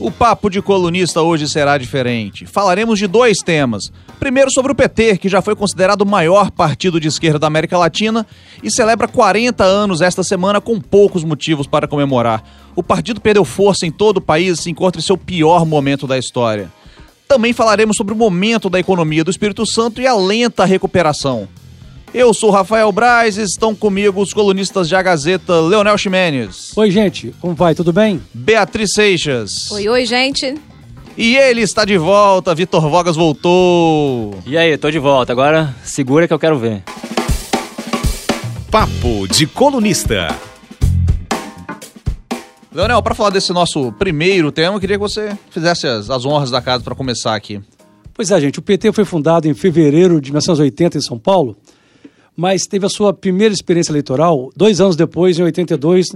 O papo de colunista hoje será diferente. Falaremos de dois temas. Primeiro sobre o PT, que já foi considerado o maior partido de esquerda da América Latina e celebra 40 anos esta semana com poucos motivos para comemorar. O partido perdeu força em todo o país e se encontra em seu pior momento da história. Também falaremos sobre o momento da economia do Espírito Santo e a lenta recuperação. Eu sou Rafael Braz e estão comigo os colunistas de A Gazeta, Leonel Ximenes. Oi, gente, como vai? Tudo bem? Beatriz Seixas. Oi, oi, gente. E ele está de volta, Vitor Vogas voltou. E aí, tô de volta. Agora segura que eu quero ver. Papo de colunista. Leonel, para falar desse nosso primeiro tema, eu queria que você fizesse as, as honras da casa para começar aqui. Pois é, gente, o PT foi fundado em fevereiro de 1980 em São Paulo mas teve a sua primeira experiência eleitoral dois anos depois, em 82,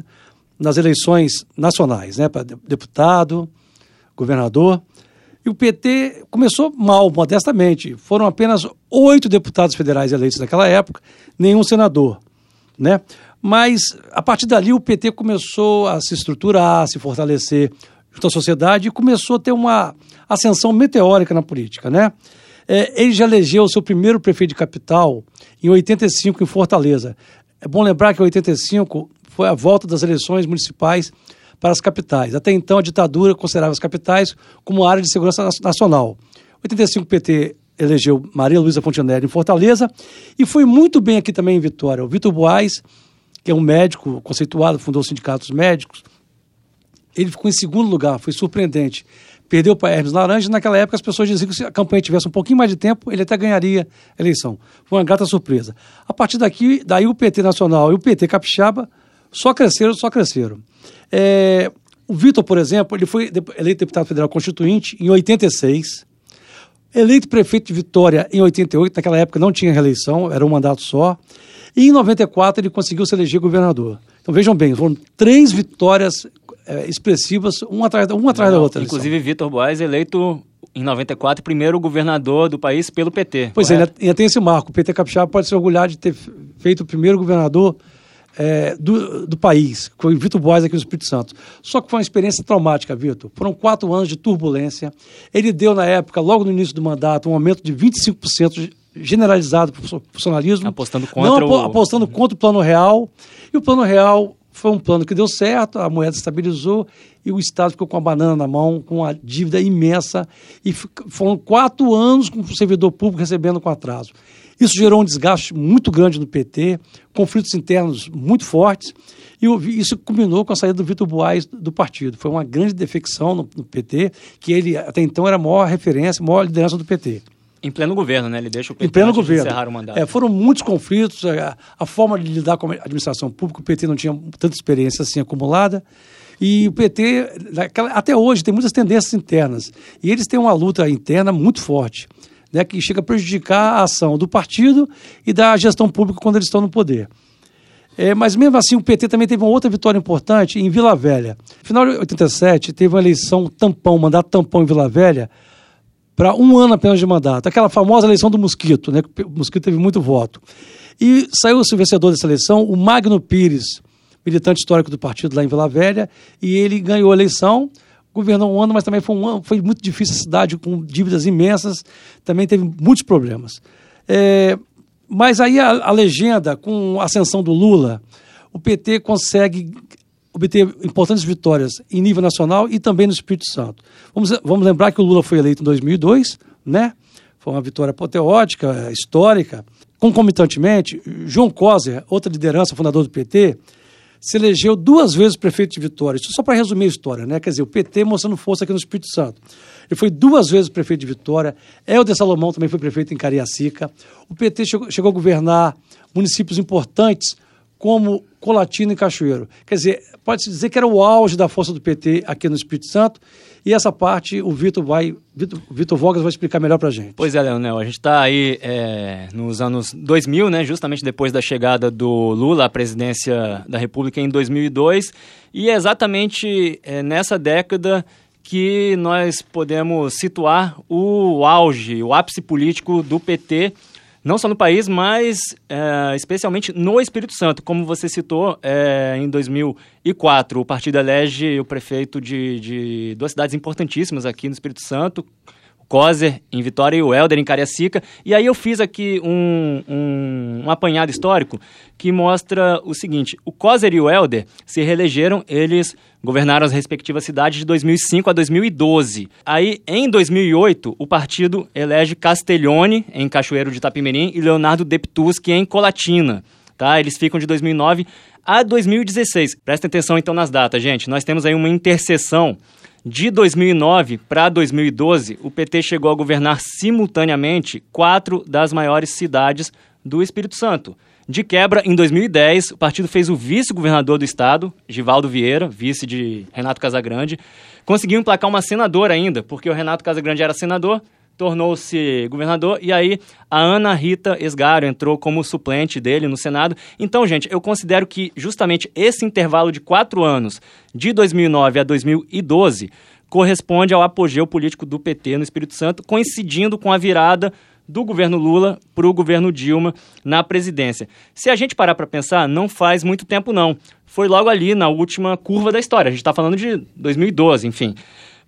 nas eleições nacionais, né, para deputado, governador. E o PT começou mal, modestamente. Foram apenas oito deputados federais eleitos naquela época, nenhum senador, né? Mas a partir dali o PT começou a se estruturar, a se fortalecer junto à sociedade e começou a ter uma ascensão meteórica na política, né? É, ele já elegeu o seu primeiro prefeito de capital em 85 em Fortaleza. É bom lembrar que em 85 foi a volta das eleições municipais para as capitais. Até então a ditadura considerava as capitais como área de segurança nacional. Em 85 o PT elegeu Maria Luísa Fontenelle em Fortaleza e foi muito bem aqui também em Vitória. O Vitor Boaz, que é um médico conceituado, fundou sindicatos médicos, ele ficou em segundo lugar, foi surpreendente perdeu para Hermes Laranja. Naquela época, as pessoas diziam que se a campanha tivesse um pouquinho mais de tempo, ele até ganharia a eleição. Foi uma grata surpresa. A partir daqui, daí o PT Nacional e o PT Capixaba só cresceram, só cresceram. É, o Vitor, por exemplo, ele foi eleito deputado federal constituinte em 86, eleito prefeito de Vitória em 88, naquela época não tinha reeleição, era um mandato só. E em 94 ele conseguiu se eleger governador. Então vejam bem, foram três vitórias é, expressivas, uma atrás, uma atrás Não, da outra. Inclusive, Vitor Boas eleito em 94, primeiro governador do país pelo PT. Pois é, correto? é, ainda tem esse marco. O PT Capixaba pode se orgulhar de ter feito o primeiro governador é, do, do país, que foi Vitor Boas aqui no Espírito Santo. Só que foi uma experiência traumática, Vitor. Foram quatro anos de turbulência. Ele deu, na época, logo no início do mandato, um aumento de 25% generalizado para o funcionalismo. Apostando contra não, o... apostando contra o plano real. E o plano real foi um plano que deu certo, a moeda estabilizou e o Estado ficou com a banana na mão, com a dívida imensa. E foram quatro anos com o servidor público recebendo com atraso. Isso gerou um desgaste muito grande no PT, conflitos internos muito fortes, e isso culminou com a saída do Vitor Boaz do partido. Foi uma grande defecção no, no PT, que ele até então era a maior referência, a maior liderança do PT. Em pleno governo, né? Ele deixa o PT em pleno governo. encerrar o mandato. É, foram muitos conflitos, a, a, forma de lidar com a administração pública, o PT não tinha tanta experiência assim acumulada. E o PT, até hoje, tem muitas tendências internas. E eles têm uma luta interna muito forte, né, que chega a prejudicar a ação do partido e da gestão pública quando eles estão no poder. É, mas mesmo assim, o PT também teve uma outra vitória importante em Vila Velha. No final de 87, teve uma eleição tampão, mandato tampão em Vila Velha, para um ano apenas de mandato. Aquela famosa eleição do Mosquito, né? O Mosquito teve muito voto. E saiu o vencedor dessa eleição, o Magno Pires, militante histórico do partido lá em Vila Velha, e ele ganhou a eleição, governou um ano, mas também foi um ano, foi muito difícil a cidade, com dívidas imensas, também teve muitos problemas. É, mas aí a, a legenda, com a ascensão do Lula, o PT consegue obter importantes vitórias em nível nacional e também no Espírito Santo. Vamos, vamos lembrar que o Lula foi eleito em 2002, né? Foi uma vitória apoteótica, histórica. Concomitantemente, João Coser, outra liderança, fundador do PT, se elegeu duas vezes prefeito de Vitória. Isso só para resumir a história, né? Quer dizer, o PT mostrando força aqui no Espírito Santo. Ele foi duas vezes prefeito de Vitória. Helder Salomão também foi prefeito em Cariacica. O PT chegou, chegou a governar municípios importantes como Colatina e Cachoeiro. Quer dizer, pode-se dizer que era o auge da força do PT aqui no Espírito Santo. E essa parte o Vitor vai, Vitor, Vitor Vogas vai explicar melhor para a gente. Pois é, Leonel, a gente está aí é, nos anos 2000, né, justamente depois da chegada do Lula à presidência da República em 2002, e é exatamente é, nessa década que nós podemos situar o auge, o ápice político do PT não só no país, mas é, especialmente no Espírito Santo. Como você citou, é, em 2004, o partido elege o prefeito de, de duas cidades importantíssimas aqui no Espírito Santo, Coser em Vitória e o Helder em Cariacica. E aí eu fiz aqui um, um, um, apanhado histórico que mostra o seguinte: o Coser e o Helder se reelegeram, eles governaram as respectivas cidades de 2005 a 2012. Aí, em 2008, o partido elege Castellone, em Cachoeiro de Itapimirim, e Leonardo Deptuschi, em Colatina. Tá? Eles ficam de 2009 a 2016. Prestem atenção então nas datas, gente. Nós temos aí uma interseção de 2009 para 2012, o PT chegou a governar simultaneamente quatro das maiores cidades do Espírito Santo. De quebra, em 2010, o partido fez o vice-governador do estado, Givaldo Vieira, vice de Renato Casagrande. Conseguiu emplacar uma senadora ainda, porque o Renato Casagrande era senador, tornou-se governador e aí a Ana Rita Esgaro entrou como suplente dele no Senado. Então, gente, eu considero que justamente esse intervalo de quatro anos, de 2009 a 2012, corresponde ao apogeu político do PT no Espírito Santo, coincidindo com a virada do governo Lula para o governo Dilma na presidência. Se a gente parar para pensar, não faz muito tempo não. Foi logo ali na última curva da história. A gente está falando de 2012, enfim.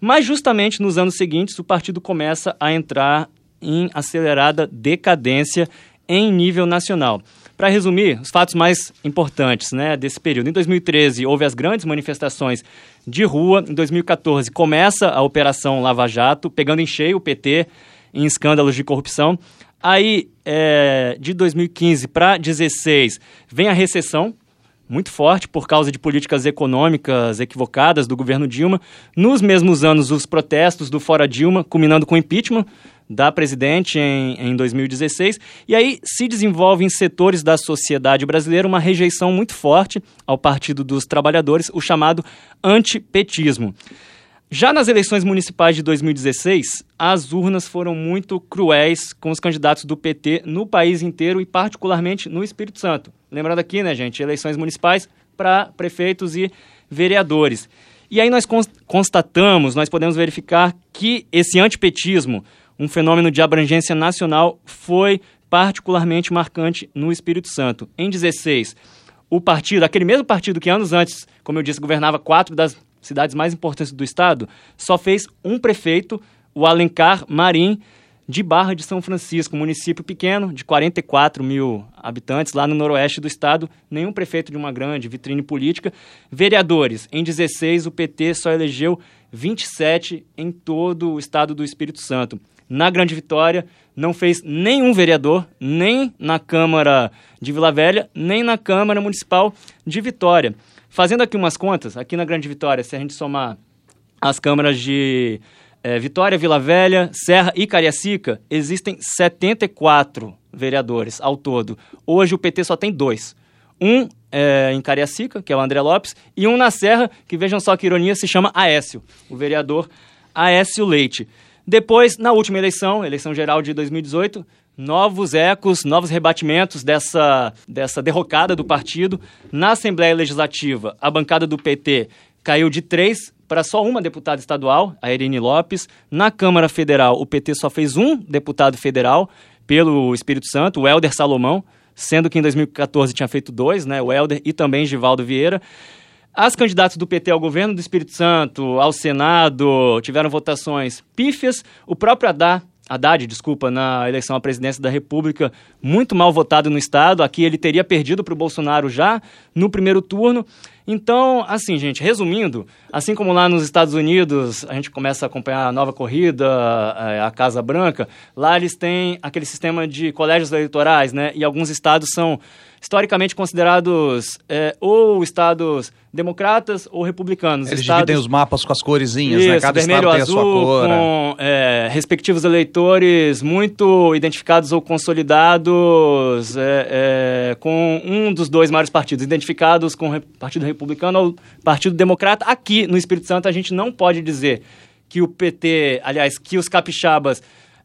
Mas justamente nos anos seguintes o partido começa a entrar em acelerada decadência em nível nacional. Para resumir, os fatos mais importantes né, desse período. Em 2013, houve as grandes manifestações de rua. Em 2014, começa a Operação Lava Jato, pegando em cheio o PT em escândalos de corrupção. Aí, é, de 2015 para 2016, vem a recessão, muito forte por causa de políticas econômicas equivocadas do governo Dilma. Nos mesmos anos, os protestos do Fora Dilma, culminando com o impeachment da presidente em, em 2016. E aí se desenvolve em setores da sociedade brasileira uma rejeição muito forte ao Partido dos Trabalhadores, o chamado antipetismo. Já nas eleições municipais de 2016, as urnas foram muito cruéis com os candidatos do PT no país inteiro e particularmente no Espírito Santo. Lembrando aqui, né, gente, eleições municipais para prefeitos e vereadores. E aí nós constatamos, nós podemos verificar que esse antipetismo, um fenômeno de abrangência nacional, foi particularmente marcante no Espírito Santo. Em 16, o partido, aquele mesmo partido que anos antes, como eu disse, governava quatro das cidades mais importantes do estado, só fez um prefeito, o Alencar Marim, de Barra de São Francisco, município pequeno, de 44 mil habitantes, lá no noroeste do estado, nenhum prefeito de uma grande vitrine política. Vereadores, em 16, o PT só elegeu 27 em todo o estado do Espírito Santo. Na Grande Vitória, não fez nenhum vereador, nem na Câmara de Vila Velha, nem na Câmara Municipal de Vitória. Fazendo aqui umas contas, aqui na Grande Vitória, se a gente somar as câmaras de é, Vitória, Vila Velha, Serra e Cariacica, existem 74 vereadores ao todo. Hoje o PT só tem dois. Um é, em Cariacica, que é o André Lopes, e um na Serra, que vejam só que ironia, se chama Aécio, o vereador Aécio Leite. Depois, na última eleição, eleição geral de 2018, novos ecos, novos rebatimentos dessa, dessa derrocada do partido. Na Assembleia Legislativa, a bancada do PT caiu de três para só uma deputada estadual, a Irene Lopes. Na Câmara Federal, o PT só fez um deputado federal pelo Espírito Santo, o Helder Salomão, sendo que em 2014 tinha feito dois, né, o Helder e também Givaldo Vieira. As candidatas do PT ao governo do Espírito Santo, ao Senado, tiveram votações pífias. O próprio Haddad Haddad, desculpa, na eleição à presidência da República, muito mal votado no Estado. Aqui ele teria perdido para o Bolsonaro já no primeiro turno. Então, assim, gente, resumindo, assim como lá nos Estados Unidos a gente começa a acompanhar a nova corrida, eh, a Casa Branca, lá eles têm aquele sistema de colégios eleitorais, né? E alguns estados são historicamente considerados é, ou estados democratas ou republicanos. Eles estados... dividem os mapas com as coresinhas, Isso, né? Cada vermelho, estado azul, tem a sua cor. com é, respectivos eleitores muito identificados ou consolidados é, é, com um dos dois maiores partidos, identificados com o Partido Republicano ou Partido Democrata. Aqui no Espírito Santo a gente não pode dizer que o PT, aliás, que os capixabas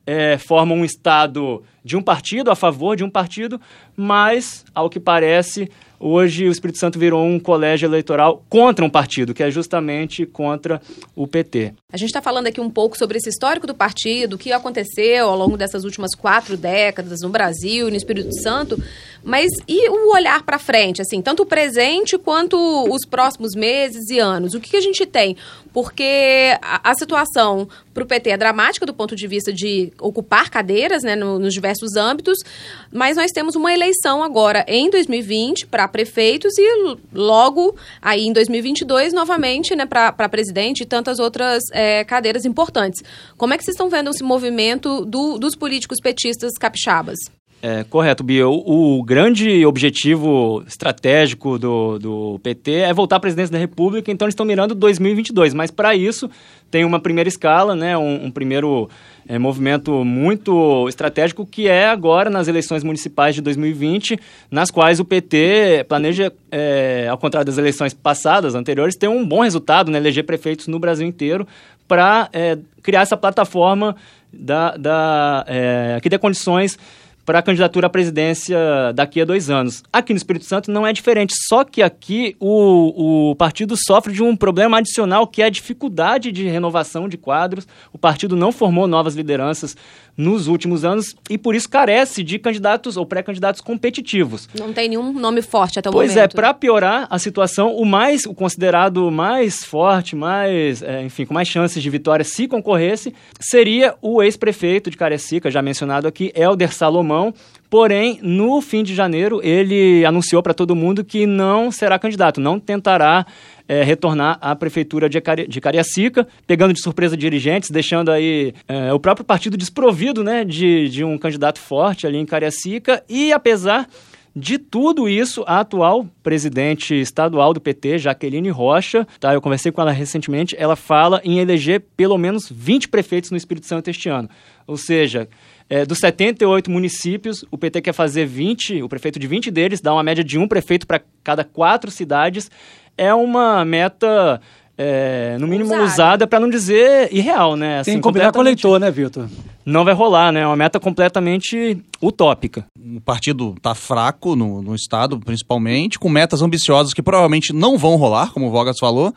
é, formam um Estado de um partido, a favor de um partido, mas, ao que parece, hoje o Espírito Santo virou um colégio eleitoral contra um partido, que é justamente contra o PT. A gente está falando aqui um pouco sobre esse histórico do partido, o que aconteceu ao longo dessas últimas quatro décadas no Brasil e no Espírito Santo, mas e o olhar para frente, assim, tanto o presente quanto os próximos meses e anos? O que, que a gente tem? Porque a, a situação para o PT é dramática do ponto de vista de ocupar cadeiras né, no, nos diversos âmbitos, mas nós temos uma eleição agora em 2020 para prefeitos e logo aí em 2022 novamente né, para presidente e tantas outras é, cadeiras importantes. Como é que vocês estão vendo esse movimento do, dos políticos petistas capixabas? É, correto, Bia. O, o, grande objetivo estratégico do, do PT é voltar à presidência da República, então eles estão mirando 2022. Mas para isso tem uma primeira escala, né, um, um primeiro é, movimento muito estratégico que é agora nas eleições municipais de 2020, nas quais o PT planeja, é, ao contrário das eleições passadas, anteriores, ter um bom resultado, né, eleger prefeitos no Brasil inteiro para é, criar essa plataforma da, da, é, que dê condições para a candidatura à presidência daqui a dois anos. Aqui no Espírito Santo não é diferente, só que aqui o, o partido sofre de um problema adicional que é a dificuldade de renovação de quadros. O partido não formou novas lideranças nos últimos anos e por isso carece de candidatos ou pré-candidatos competitivos. Não tem nenhum nome forte até o pois momento. Pois é, para piorar a situação, o mais o considerado mais forte, mais, é, enfim, com mais chances de vitória se concorresse, seria o ex-prefeito de Cariacica, já mencionado aqui, Helder Salomão Porém, no fim de janeiro, ele anunciou para todo mundo que não será candidato, não tentará é, retornar à prefeitura de, Cari de Cariacica, pegando de surpresa dirigentes, deixando aí é, o próprio partido desprovido né, de, de um candidato forte ali em Cariacica. E apesar de tudo isso, a atual presidente estadual do PT, Jaqueline Rocha, tá, eu conversei com ela recentemente, ela fala em eleger pelo menos 20 prefeitos no Espírito Santo este ano. Ou seja, é, dos 78 municípios, o PT quer fazer 20, o prefeito de 20 deles, dá uma média de um prefeito para cada quatro cidades. É uma meta é, no mínimo Usada. usada, para não dizer irreal, né? Assim, Tem que combinar com o eleitor, né, Vitor? Não vai rolar, né? É uma meta completamente utópica. O partido está fraco no, no estado, principalmente, com metas ambiciosas que provavelmente não vão rolar, como o Vogas falou.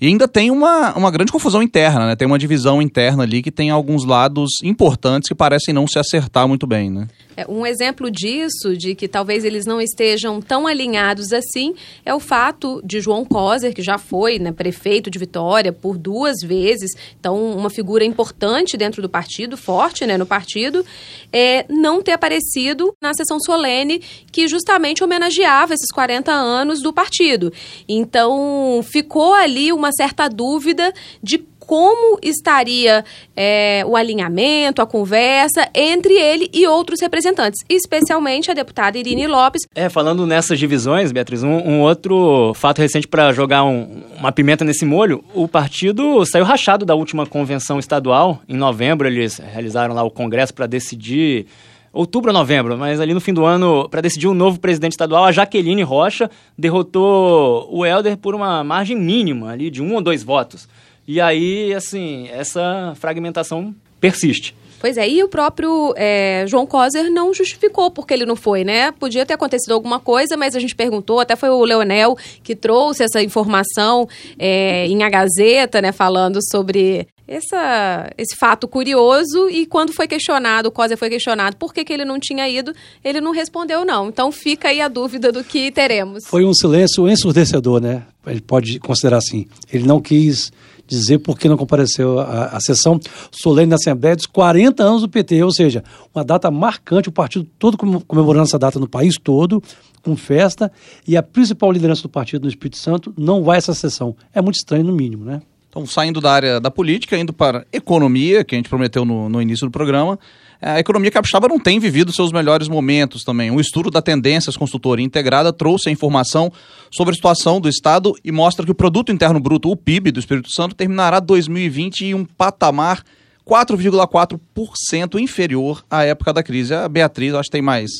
E ainda tem uma, uma grande confusão interna, né? Tem uma divisão interna ali que tem alguns lados importantes que parecem não se acertar muito bem, né? É, um exemplo disso, de que talvez eles não estejam tão alinhados assim, é o fato de João Coser, que já foi né, prefeito de Vitória por duas vezes, então uma figura importante dentro do partido, forte né, no partido, é, não ter aparecido na sessão solene que justamente homenageava esses 40 anos do partido. Então ficou ali uma certa dúvida de como estaria é, o alinhamento, a conversa entre ele e outros representantes, especialmente a deputada Irine Lopes. É, falando nessas divisões, Beatriz, um, um outro fato recente para jogar um, uma pimenta nesse molho, o partido saiu rachado da última convenção estadual. Em novembro, eles realizaram lá o congresso para decidir outubro ou novembro, mas ali no fim do ano, para decidir um novo presidente estadual, a Jaqueline Rocha derrotou o Helder por uma margem mínima ali de um ou dois votos. E aí, assim, essa fragmentação persiste. Pois é, e o próprio é, João Coser não justificou porque ele não foi, né? Podia ter acontecido alguma coisa, mas a gente perguntou, até foi o Leonel que trouxe essa informação é, em A Gazeta, né? Falando sobre essa, esse fato curioso e quando foi questionado, o Coser foi questionado por que, que ele não tinha ido, ele não respondeu não. Então fica aí a dúvida do que teremos. Foi um silêncio ensurdecedor, né? Ele pode considerar assim. Ele não quis dizer por que não compareceu à, sessão solene da Assembleia dos 40 anos do PT, ou seja, uma data marcante, o partido todo comemorando essa data no país todo, com festa, e a principal liderança do partido no Espírito Santo não vai a essa sessão. É muito estranho, no mínimo, né? Então, saindo da área da política, indo para economia, que a gente prometeu no, no início do programa, a economia capixaba não tem vivido seus melhores momentos também. Um estudo da Tendências Consultoria Integrada trouxe a informação sobre a situação do Estado e mostra que o Produto Interno Bruto, o PIB do Espírito Santo, terminará 2020 em um patamar 4,4% inferior à época da crise. A Beatriz, acho que tem mais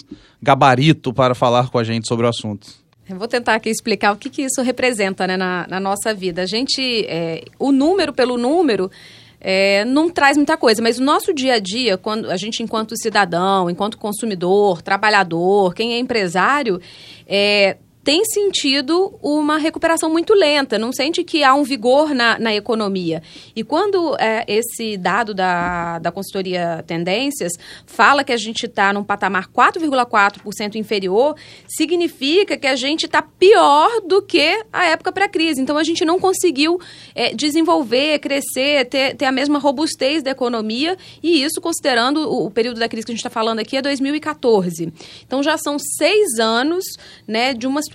gabarito para falar com a gente sobre o assunto. Eu vou tentar aqui explicar o que, que isso representa né, na, na nossa vida. A gente, é, o número pelo número, é, não traz muita coisa, mas o nosso dia a dia, quando a gente, enquanto cidadão, enquanto consumidor, trabalhador, quem é empresário, é, tem sentido uma recuperação muito lenta, não sente que há um vigor na, na economia. E quando é, esse dado da, da consultoria Tendências fala que a gente está num patamar 4,4% inferior, significa que a gente está pior do que a época pré-crise. Então, a gente não conseguiu é, desenvolver, crescer, ter, ter a mesma robustez da economia, e isso considerando o, o período da crise que a gente está falando aqui é 2014. Então, já são seis anos né, de uma situação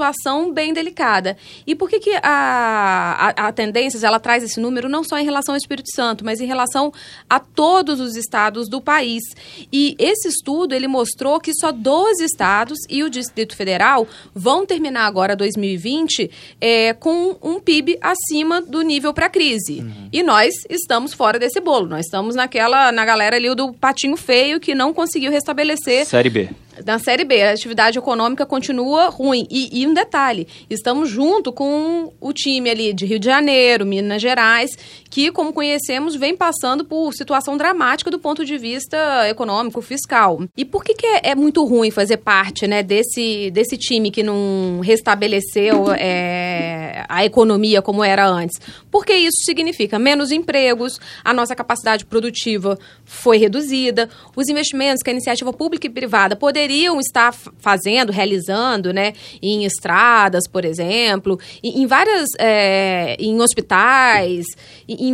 bem delicada. E por que, que a, a, a Tendências ela traz esse número não só em relação ao Espírito Santo, mas em relação a todos os estados do país? E esse estudo ele mostrou que só 12 estados e o Distrito Federal vão terminar agora 2020 é, com um PIB acima do nível para crise. Uhum. E nós estamos fora desse bolo. Nós estamos naquela na galera ali do patinho feio que não conseguiu restabelecer. Série B na Série B, a atividade econômica continua ruim. E, e, um detalhe, estamos junto com o time ali de Rio de Janeiro, Minas Gerais, que, como conhecemos, vem passando por situação dramática do ponto de vista econômico, fiscal. E por que, que é, é muito ruim fazer parte né, desse, desse time que não restabeleceu é, a economia como era antes? Porque isso significa menos empregos, a nossa capacidade produtiva foi reduzida, os investimentos que a iniciativa pública e privada poderiam estar fazendo, realizando, né, em estradas, por exemplo, em, várias, é, em hospitais,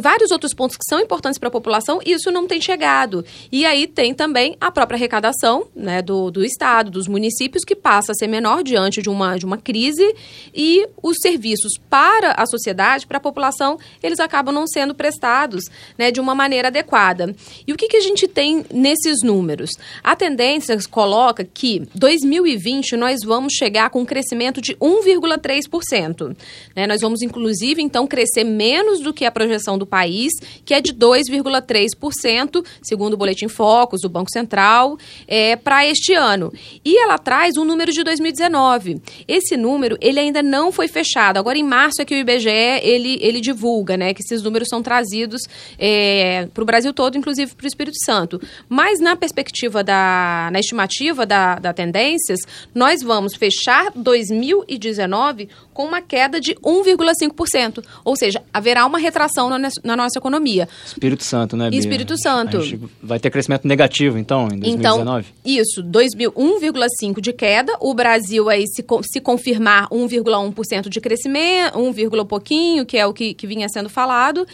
vários outros pontos que são importantes para a população, isso não tem chegado. E aí tem também a própria arrecadação né, do, do Estado, dos municípios, que passa a ser menor diante de uma, de uma crise, e os serviços para a sociedade, para a população, eles acabam não sendo prestados né, de uma maneira adequada. E o que, que a gente tem nesses números? A tendência coloca que 2020 nós vamos chegar com um crescimento de 1,3%. Né? Nós vamos, inclusive, então, crescer menos do que a projeção do país, que é de 2,3%, segundo o Boletim Focus do Banco Central, é, para este ano. E ela traz um número de 2019. Esse número, ele ainda não foi fechado. Agora, em março, é que o IBGE, ele, ele divulga, né, que esses números são trazidos é, para o Brasil todo, inclusive para o Espírito Santo. Mas, na perspectiva da, na estimativa da, da Tendências, nós vamos fechar 2019 com uma queda de 1,5%. Ou seja, haverá uma retração na, na, nossa economia. Espírito Santo, né, Bia? Espírito Santo. vai ter crescimento negativo, então, em 2019? Então, isso, 1,5% de queda. O Brasil, aí, se, se confirmar 1,1% de crescimento, 1, pouquinho, que é o que, que vinha sendo falado.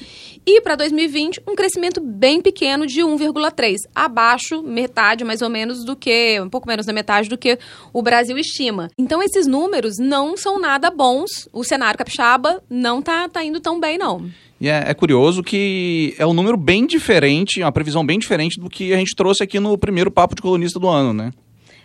E para 2020, um crescimento bem pequeno de 1,3%. Abaixo, metade mais ou menos do que, um pouco menos da metade do que o Brasil estima. Então, esses números não são nada bons bons, o cenário capixaba não tá, tá indo tão bem, não. E é, é, curioso que é um número bem diferente, uma previsão bem diferente do que a gente trouxe aqui no primeiro papo de colunista do ano, né?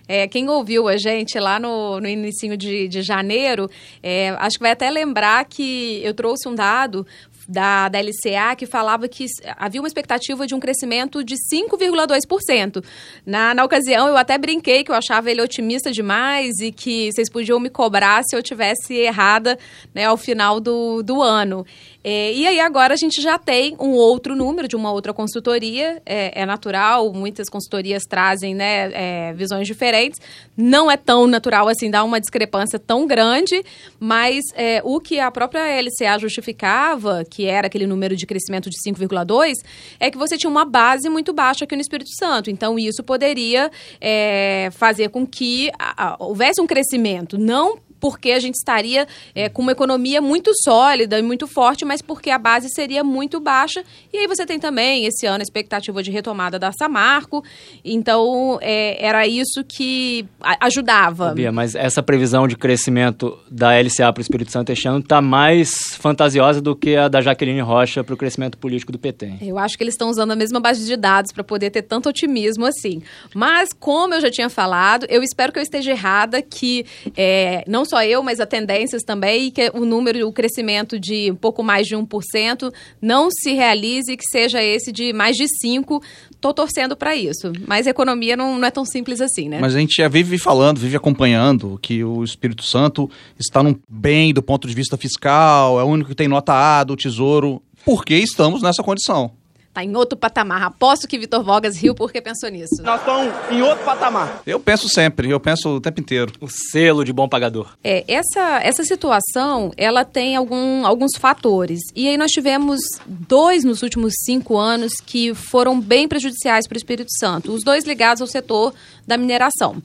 É, quem ouviu a gente lá no, no início de, de janeiro, é, acho que vai até lembrar que eu trouxe um dado da, da LCA que falava que havia uma expectativa de um crescimento de 5,2%. Na, na ocasião, eu até brinquei que eu achava ele otimista demais e que vocês podiam me cobrar se eu tivesse errada né, ao final do, do ano. É, e aí agora a gente já tem um outro número de uma outra consultoria, é, é natural, muitas consultorias trazem né, é, visões diferentes, não é tão natural assim, dá uma discrepância tão grande, mas é, o que a própria LCA justificava, que era aquele número de crescimento de 5,2, é que você tinha uma base muito baixa aqui no Espírito Santo, então isso poderia é, fazer com que a, a, houvesse um crescimento, não porque a gente estaria é, com uma economia muito sólida e muito forte, mas porque a base seria muito baixa. E aí você tem também, esse ano, a expectativa de retomada da Samarco. Então, é, era isso que ajudava. Bia, mas essa previsão de crescimento da LCA para o Espírito Santo este ano está mais fantasiosa do que a da Jaqueline Rocha para o crescimento político do PT. Eu acho que eles estão usando a mesma base de dados para poder ter tanto otimismo assim. Mas, como eu já tinha falado, eu espero que eu esteja errada, que é, não só eu, mas a tendências também, que o número, o crescimento de um pouco mais de 1% não se realize, que seja esse de mais de 5%. Estou torcendo para isso. Mas economia não, não, é tão simples assim, né? Mas a gente já vive falando, vive acompanhando que o Espírito Santo está num bem do ponto de vista fiscal, é o único que tem nota A do Tesouro. Por que estamos nessa condição? Tá em outro patamar. Aposto que Vitor Vogas riu porque pensou nisso. Nós estamos em outro patamar. Eu penso sempre, eu penso o tempo inteiro. O selo de bom pagador. É, essa, essa situação, ela tem algum, alguns fatores. E aí nós tivemos dois nos últimos cinco anos que foram bem prejudiciais para o Espírito Santo. Os dois ligados ao setor da mineração.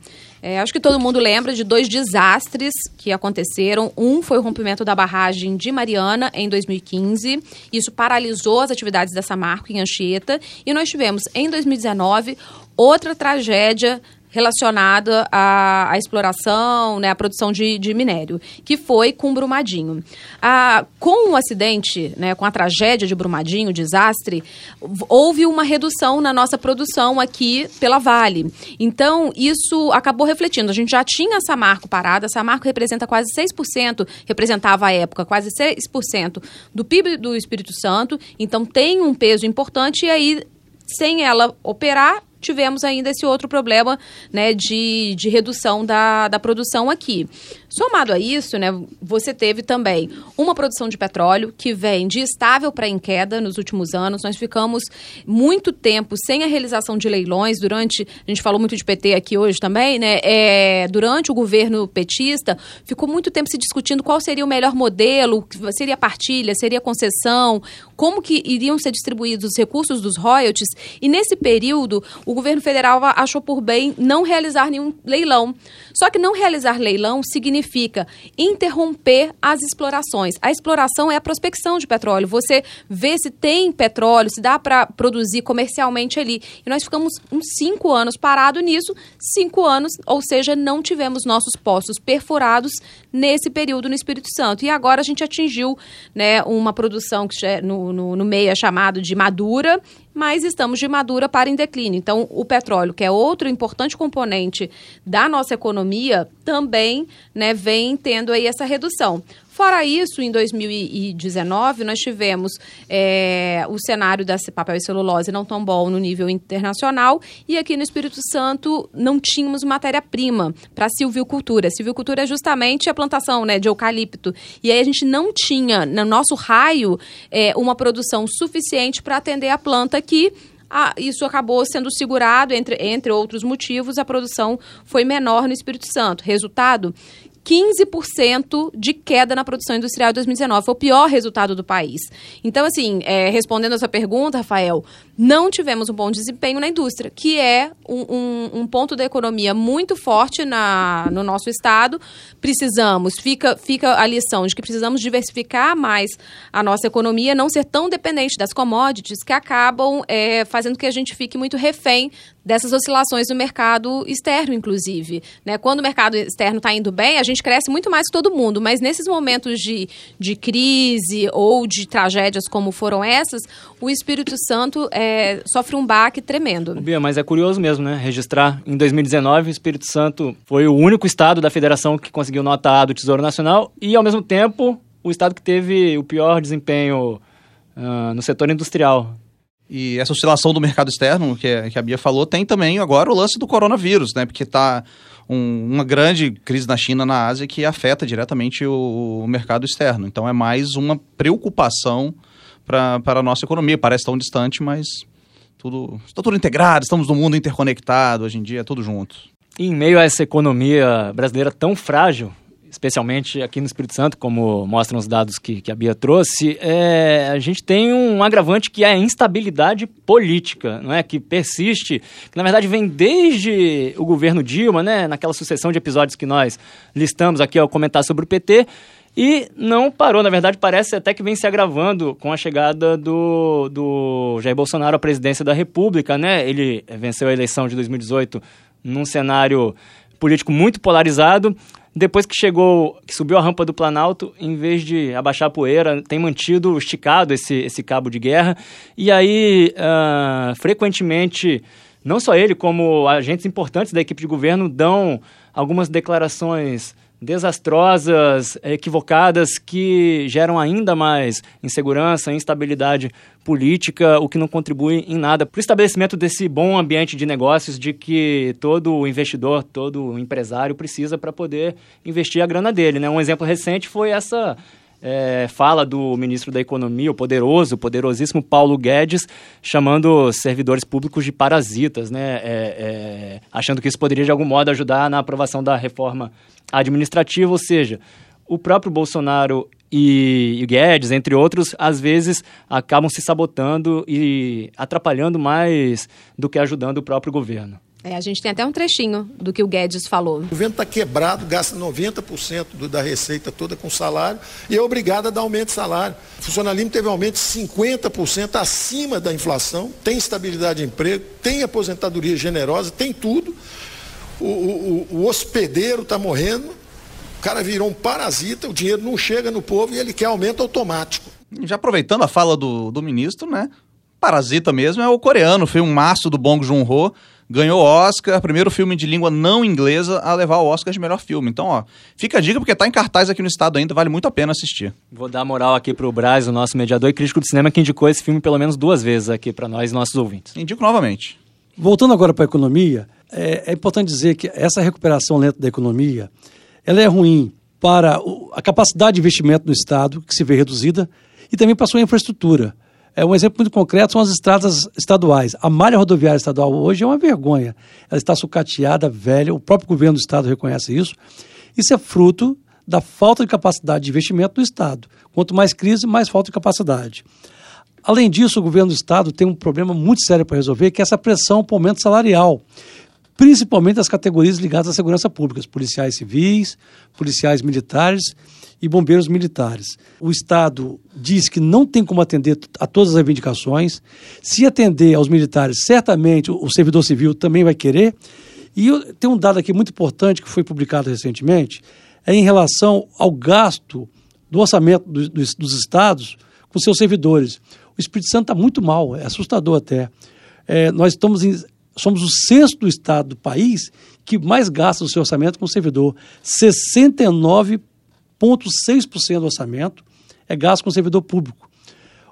É, acho que todo mundo lembra de dois desastres que aconteceram. Um foi o rompimento da barragem de Mariana em 2015. Isso paralisou as atividades da Samarco em Anchieta. E nós tivemos, em 2019, outra tragédia relacionada à, à, exploração, né, à produção de, de, minério, que foi com Brumadinho. Ah, com o acidente, né, com a tragédia de Brumadinho, o desastre, houve uma redução na nossa produção aqui pela Vale. Então, isso acabou refletindo. A gente já tinha a Samarco parada, a Samarco representa quase 6%, representava à época quase 6% do PIB do Espírito Santo, então tem um peso importante e aí sem ela operar, tivemos ainda esse outro problema né, de, de redução da, da produção aqui. Somado a isso, né, você teve também uma produção de petróleo que vem de estável para em queda nos últimos anos. Nós ficamos muito tempo sem a realização de leilões durante. A gente falou muito de PT aqui hoje também, né? É, durante o governo petista, ficou muito tempo se discutindo qual seria o melhor modelo, seria partilha, seria concessão, como que iriam ser distribuídos os recursos dos royalties. E nesse período, o governo federal achou por bem não realizar nenhum leilão. Só que não realizar leilão significa interromper as explorações. A exploração é a prospecção de petróleo. Você vê se tem petróleo, se dá para produzir comercialmente ali. E nós ficamos uns cinco anos parados nisso, cinco anos, ou seja, não tivemos nossos poços perfurados nesse período no Espírito Santo. E agora a gente atingiu né, uma produção que no, no, no meio é chamado de madura mas estamos de madura para em declínio. Então, o petróleo, que é outro importante componente da nossa economia, também né, vem tendo aí essa redução. Fora isso, em 2019, nós tivemos é, o cenário da papel e celulose não tão bom no nível internacional e aqui no Espírito Santo não tínhamos matéria-prima para silvicultura. Silvicultura é justamente a plantação né, de eucalipto. E aí a gente não tinha, no nosso raio, é, uma produção suficiente para atender a planta aqui. Ah, isso acabou sendo segurado, entre, entre outros motivos, a produção foi menor no Espírito Santo. Resultado, 15% de queda na produção industrial em 2019. Foi o pior resultado do país. Então, assim, é, respondendo a sua pergunta, Rafael, não tivemos um bom desempenho na indústria, que é um, um, um ponto da economia muito forte na, no nosso estado. Precisamos, fica, fica a lição de que precisamos diversificar mais a nossa economia, não ser tão dependente das commodities que acabam é, fazendo que a gente fique muito refém dessas oscilações do mercado externo, inclusive. Né? Quando o mercado externo está indo bem, a gente cresce muito mais que todo mundo, mas nesses momentos de, de crise ou de tragédias como foram essas, o Espírito Santo é, sofre um baque tremendo. Bia, mas é curioso mesmo, né? Registrar em 2019 o Espírito Santo foi o único estado da federação que conseguiu nota A do Tesouro Nacional e, ao mesmo tempo, o estado que teve o pior desempenho uh, no setor industrial. E essa oscilação do mercado externo, que, que a Bia falou, tem também agora o lance do coronavírus, né? Porque está um, uma grande crise na China, na Ásia, que afeta diretamente o, o mercado externo. Então é mais uma preocupação para a nossa economia. Parece tão distante, mas tudo está tudo integrado, estamos no mundo interconectado, hoje em dia é tudo junto. E em meio a essa economia brasileira tão frágil, especialmente aqui no Espírito Santo, como mostram os dados que, que a Bia trouxe, é, a gente tem um agravante que é a instabilidade política, não é? que persiste, que na verdade vem desde o governo Dilma, né? naquela sucessão de episódios que nós listamos aqui ao comentar sobre o PT, e não parou, na verdade parece até que vem se agravando com a chegada do, do Jair Bolsonaro à presidência da República, né? Ele venceu a eleição de 2018 num cenário político muito polarizado. Depois que chegou, que subiu a rampa do Planalto, em vez de abaixar a poeira, tem mantido esticado esse, esse cabo de guerra. E aí, uh, frequentemente, não só ele, como agentes importantes da equipe de governo dão algumas declarações desastrosas, equivocadas, que geram ainda mais insegurança, instabilidade política, o que não contribui em nada para o estabelecimento desse bom ambiente de negócios de que todo investidor, todo empresário precisa para poder investir a grana dele. Né? Um exemplo recente foi essa é, fala do ministro da Economia, o poderoso, poderosíssimo Paulo Guedes, chamando servidores públicos de parasitas, né? É, é, achando que isso poderia, de algum modo, ajudar na aprovação da reforma administrativa, ou seja, o próprio Bolsonaro e, Guedes, entre outros, às vezes acabam se sabotando e atrapalhando mais do que ajudando o próprio governo. É, a gente tem até um trechinho do que o Guedes falou. O governo está quebrado, gasta 90% do, da receita toda com salário e é obrigado a dar aumento de salário. O funcionalismo teve um aumento de 50% acima da inflação, tem estabilidade de emprego, tem aposentadoria generosa, tem tudo. O, o, o hospedeiro está morrendo, o cara virou um parasita, o dinheiro não chega no povo e ele quer aumento automático. Já aproveitando a fala do, do ministro, né? Parasita mesmo é o coreano, foi um maço do Bong Joon-ho, ganhou Oscar, primeiro filme de língua não inglesa a levar o Oscar de melhor filme. Então, ó, fica a dica porque tá em cartaz aqui no estado ainda, vale muito a pena assistir. Vou dar moral aqui pro Braz, o nosso mediador e crítico de cinema, que indicou esse filme pelo menos duas vezes aqui para nós e nossos ouvintes. Indico novamente. Voltando agora para a economia, é, é, importante dizer que essa recuperação lenta da economia, ela é ruim para a capacidade de investimento do Estado, que se vê reduzida, e também para a sua infraestrutura. É, um exemplo muito concreto são as estradas estaduais. A malha rodoviária estadual hoje é uma vergonha. Ela está sucateada, velha, o próprio governo do Estado reconhece isso. Isso é fruto da falta de capacidade de investimento do Estado. Quanto mais crise, mais falta de capacidade. Além disso, o governo do Estado tem um problema muito sério para resolver, que é essa pressão para o aumento salarial, principalmente das categorias ligadas à segurança pública, policiais civis, policiais militares e bombeiros militares. O Estado diz que não tem como atender a todas as reivindicações. Se atender aos militares, certamente o servidor civil também vai querer. E tem um dado aqui muito importante que foi publicado recentemente, é em relação ao gasto do orçamento do, dos, dos estados com seus servidores. O Espírito Santo está muito mal, é assustador até. É, nós estamos em, somos o sexto estado do país que mais gasta o seu orçamento com o servidor. 69 0,6% do orçamento é gasto com servidor público.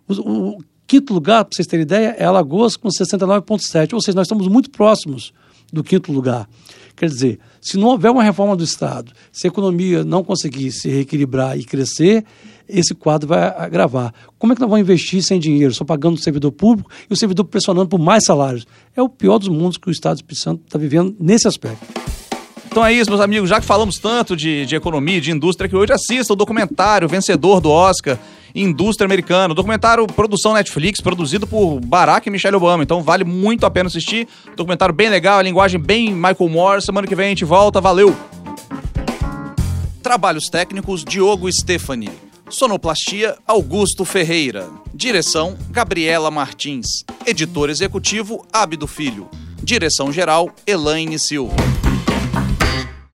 O, o quinto lugar, para vocês terem ideia, é Alagoas com 69,7%. Ou seja, nós estamos muito próximos do quinto lugar. Quer dizer, se não houver uma reforma do Estado, se a economia não conseguir se reequilibrar e crescer, esse quadro vai agravar. Como é que nós vamos investir sem dinheiro, só pagando o servidor público e o servidor pressionando por mais salários? É o pior dos mundos que o Estado do Espírito Santo está vivendo nesse aspecto. Então é isso, meus amigos. Já que falamos tanto de, de economia, de indústria, que hoje assista o documentário vencedor do Oscar, Indústria Americana. Documentário produção Netflix, produzido por Barack e Michelle Obama. Então vale muito a pena assistir. Documentário bem legal, a linguagem bem Michael Moore. Semana que vem a gente volta. Valeu! Trabalhos técnicos Diogo Stefani. Sonoplastia Augusto Ferreira. Direção Gabriela Martins. Editor executivo Abdo Filho. Direção geral Elaine Silva.